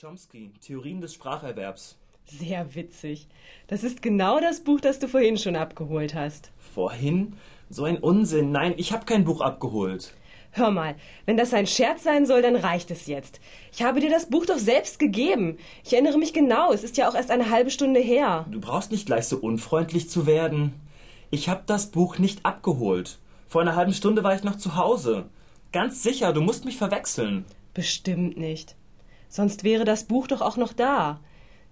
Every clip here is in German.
Chomsky, Theorien des Spracherwerbs. Sehr witzig. Das ist genau das Buch, das du vorhin schon abgeholt hast. Vorhin? So ein Unsinn. Nein, ich habe kein Buch abgeholt. Hör mal, wenn das ein Scherz sein soll, dann reicht es jetzt. Ich habe dir das Buch doch selbst gegeben. Ich erinnere mich genau, es ist ja auch erst eine halbe Stunde her. Du brauchst nicht gleich so unfreundlich zu werden. Ich habe das Buch nicht abgeholt. Vor einer halben Stunde war ich noch zu Hause. Ganz sicher, du musst mich verwechseln. Bestimmt nicht. Sonst wäre das Buch doch auch noch da.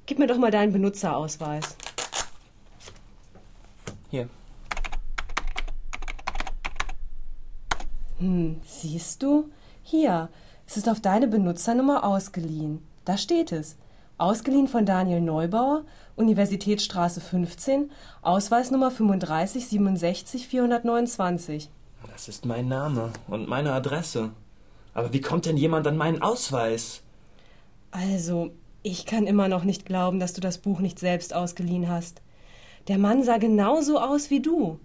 Gib mir doch mal deinen Benutzerausweis. Hier. Hm, siehst du? Hier, es ist auf deine Benutzernummer ausgeliehen. Da steht es. Ausgeliehen von Daniel Neubauer, Universitätsstraße 15, Ausweisnummer 35 67 429. Das ist mein Name und meine Adresse. Aber wie kommt denn jemand an meinen Ausweis? Also, ich kann immer noch nicht glauben, dass du das Buch nicht selbst ausgeliehen hast. Der Mann sah genauso aus wie du.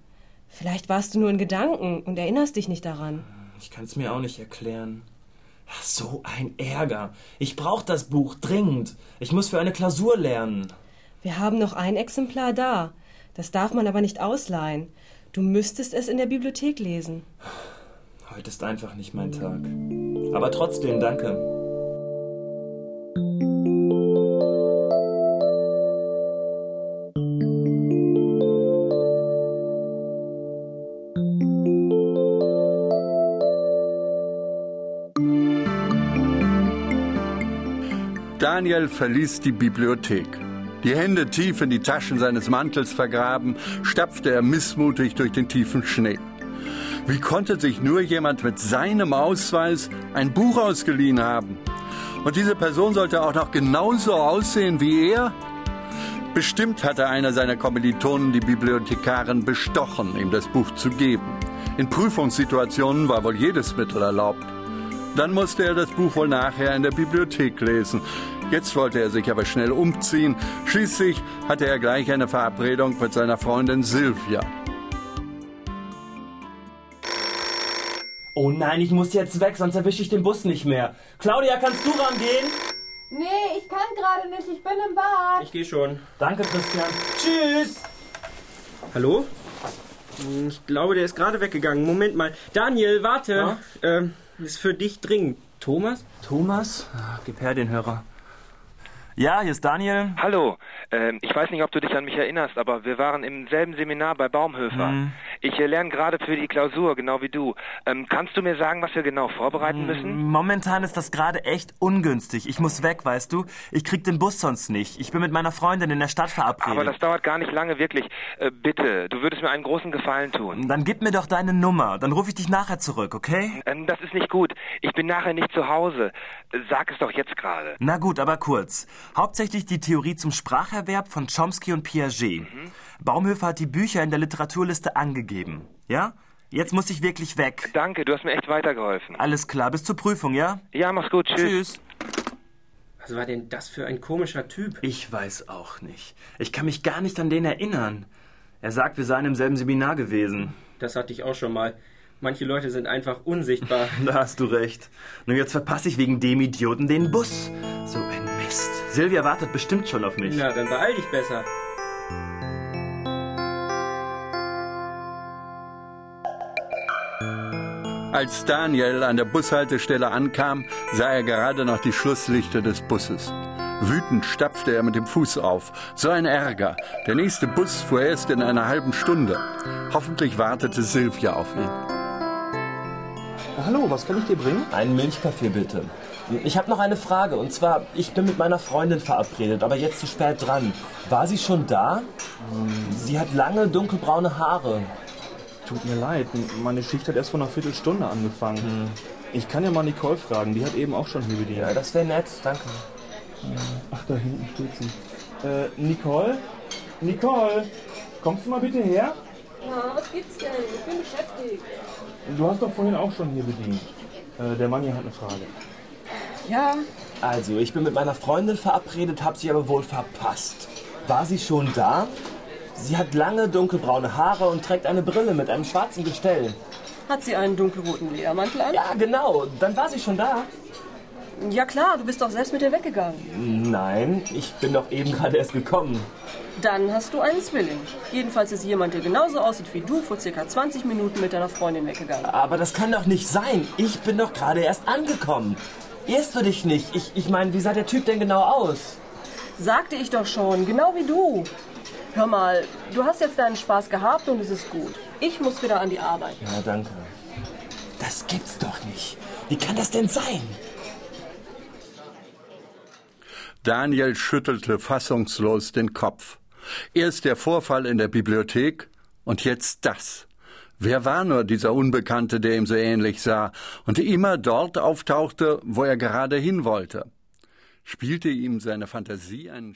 Vielleicht warst du nur in Gedanken und erinnerst dich nicht daran. Ich kann es mir auch nicht erklären. Ach, so ein Ärger. Ich brauche das Buch dringend. Ich muss für eine Klausur lernen. Wir haben noch ein Exemplar da. Das darf man aber nicht ausleihen. Du müsstest es in der Bibliothek lesen. Heute ist einfach nicht mein Tag. Aber trotzdem danke. Daniel verließ die Bibliothek. Die Hände tief in die Taschen seines Mantels vergraben, stapfte er missmutig durch den tiefen Schnee. Wie konnte sich nur jemand mit seinem Ausweis ein Buch ausgeliehen haben? Und diese Person sollte auch noch genauso aussehen wie er? Bestimmt hatte einer seiner Kommilitonen die Bibliothekarin bestochen, ihm das Buch zu geben. In Prüfungssituationen war wohl jedes Mittel erlaubt. Dann musste er das Buch wohl nachher in der Bibliothek lesen. Jetzt wollte er sich aber schnell umziehen. Schließlich hatte er gleich eine Verabredung mit seiner Freundin Sylvia. Oh nein, ich muss jetzt weg, sonst erwische ich den Bus nicht mehr. Claudia, kannst du rangehen? Nee, ich kann gerade nicht, ich bin im Bad. Ich gehe schon. Danke, Christian. Tschüss. Hallo? Hm, Ich glaube, der ist gerade weggegangen. Moment mal. Daniel, warte. Ähm, ist für dich dringend. Thomas? Thomas? Ah, gib her den Hörer. Ja, hier ist Daniel. Hallo, ähm, ich weiß nicht, ob du dich an mich erinnerst, aber wir waren im selben Seminar bei Baumhöfer. Hm. Ich äh, lerne gerade für die Klausur, genau wie du. Ähm, kannst du mir sagen, was wir genau vorbereiten müssen? Momentan ist das gerade echt ungünstig. Ich muss weg, weißt du? Ich krieg den Bus sonst nicht. Ich bin mit meiner Freundin in der Stadt verabredet. Aber das dauert gar nicht lange, wirklich. Äh, bitte, du würdest mir einen großen Gefallen tun. Dann gib mir doch deine Nummer. Dann rufe ich dich nachher zurück, okay? Ähm, das ist nicht gut. Ich bin nachher nicht zu Hause. Sag es doch jetzt gerade. Na gut, aber kurz. Hauptsächlich die Theorie zum Spracherwerb von Chomsky und Piaget. Baumhöfer hat die Bücher in der Literaturliste angegeben. Ja? Jetzt muss ich wirklich weg. Danke, du hast mir echt weitergeholfen. Alles klar, bis zur Prüfung, ja? Ja, mach's gut, tschüss. Tschüss. Was war denn das für ein komischer Typ? Ich weiß auch nicht. Ich kann mich gar nicht an den erinnern. Er sagt, wir seien im selben Seminar gewesen. Das hatte ich auch schon mal. Manche Leute sind einfach unsichtbar. Da hast du recht. Nur jetzt verpasse ich wegen dem Idioten den Bus. So ein Mist. Silvia wartet bestimmt schon auf mich. Na, dann beeil dich besser. Als Daniel an der Bushaltestelle ankam, sah er gerade noch die Schlusslichter des Busses. Wütend stapfte er mit dem Fuß auf. So ein Ärger. Der nächste Bus fuhr erst in einer halben Stunde. Hoffentlich wartete Silvia auf ihn. Hallo, was kann ich dir bringen? Einen Milchkaffee bitte. Ich habe noch eine Frage. Und zwar, ich bin mit meiner Freundin verabredet, aber jetzt zu spät dran. War sie schon da? Sie hat lange dunkelbraune Haare. Tut mir leid, meine Schicht hat erst vor einer Viertelstunde angefangen. Ich kann ja mal Nicole fragen, die hat eben auch schon hier bedient. Ja, das wäre nett, danke. Ach, da hinten steht sie. Äh, Nicole? Nicole, kommst du mal bitte her? Ja, was gibt's denn? Ich bin beschäftigt. Du hast doch vorhin auch schon hier bedient. Äh, der Mann hier hat eine Frage. Ja, Also, ich bin mit meiner Freundin verabredet, habe sie aber wohl verpasst. War sie schon da? Sie hat lange dunkelbraune Haare und trägt eine Brille mit einem schwarzen Gestell. Hat sie einen dunkelroten Ledermantel an? Ja, genau. Dann war sie schon da. Ja klar, du bist doch selbst mit ihr weggegangen. Nein, ich bin doch eben gerade erst gekommen. Dann hast du einen Zwilling. Jedenfalls ist jemand, der genauso aussieht wie du, vor circa 20 Minuten mit deiner Freundin weggegangen. Aber das kann doch nicht sein. Ich bin doch gerade erst angekommen. Irrst du dich nicht? Ich, ich meine, wie sah der Typ denn genau aus? Sagte ich doch schon, genau wie du. Hör mal, du hast jetzt deinen Spaß gehabt und es ist gut. Ich muss wieder an die Arbeit. Ja, danke. Das gibt's doch nicht. Wie kann das denn sein? Daniel schüttelte fassungslos den Kopf. Erst der Vorfall in der Bibliothek und jetzt das. Wer war nur dieser Unbekannte, der ihm so ähnlich sah und immer dort auftauchte, wo er gerade hin wollte? Spielte ihm seine Fantasie einen